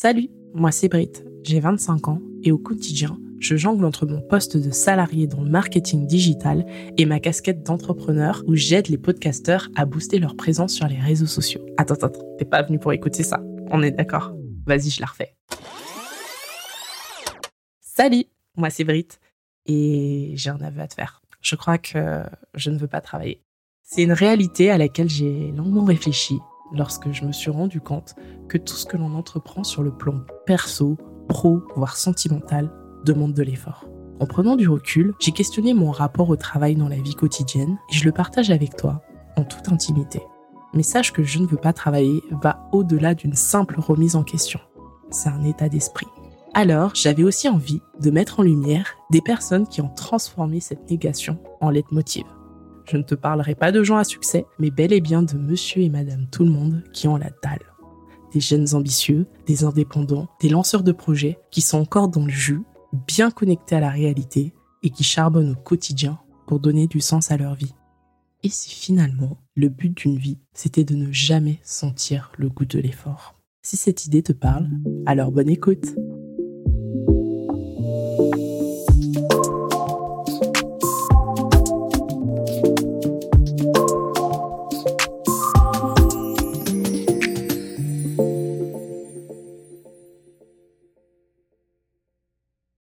Salut, moi c'est Brit, j'ai 25 ans et au quotidien, je jongle entre mon poste de salarié dans le marketing digital et ma casquette d'entrepreneur où j'aide les podcasteurs à booster leur présence sur les réseaux sociaux. Attends, attends, t'es pas venu pour écouter ça. On est d'accord. Vas-y, je la refais. Salut, moi c'est Brit et j'ai un aveu à te faire. Je crois que je ne veux pas travailler. C'est une réalité à laquelle j'ai longuement réfléchi lorsque je me suis rendu compte que tout ce que l'on entreprend sur le plan perso, pro, voire sentimental, demande de l'effort. En prenant du recul, j'ai questionné mon rapport au travail dans la vie quotidienne et je le partage avec toi en toute intimité. Mais sache que je ne veux pas travailler va au-delà d'une simple remise en question. C'est un état d'esprit. Alors, j'avais aussi envie de mettre en lumière des personnes qui ont transformé cette négation en leitmotiv. Je ne te parlerai pas de gens à succès, mais bel et bien de monsieur et madame tout le monde qui ont la dalle. Des jeunes ambitieux, des indépendants, des lanceurs de projets qui sont encore dans le jus, bien connectés à la réalité et qui charbonnent au quotidien pour donner du sens à leur vie. Et si finalement, le but d'une vie, c'était de ne jamais sentir le goût de l'effort? Si cette idée te parle, alors bonne écoute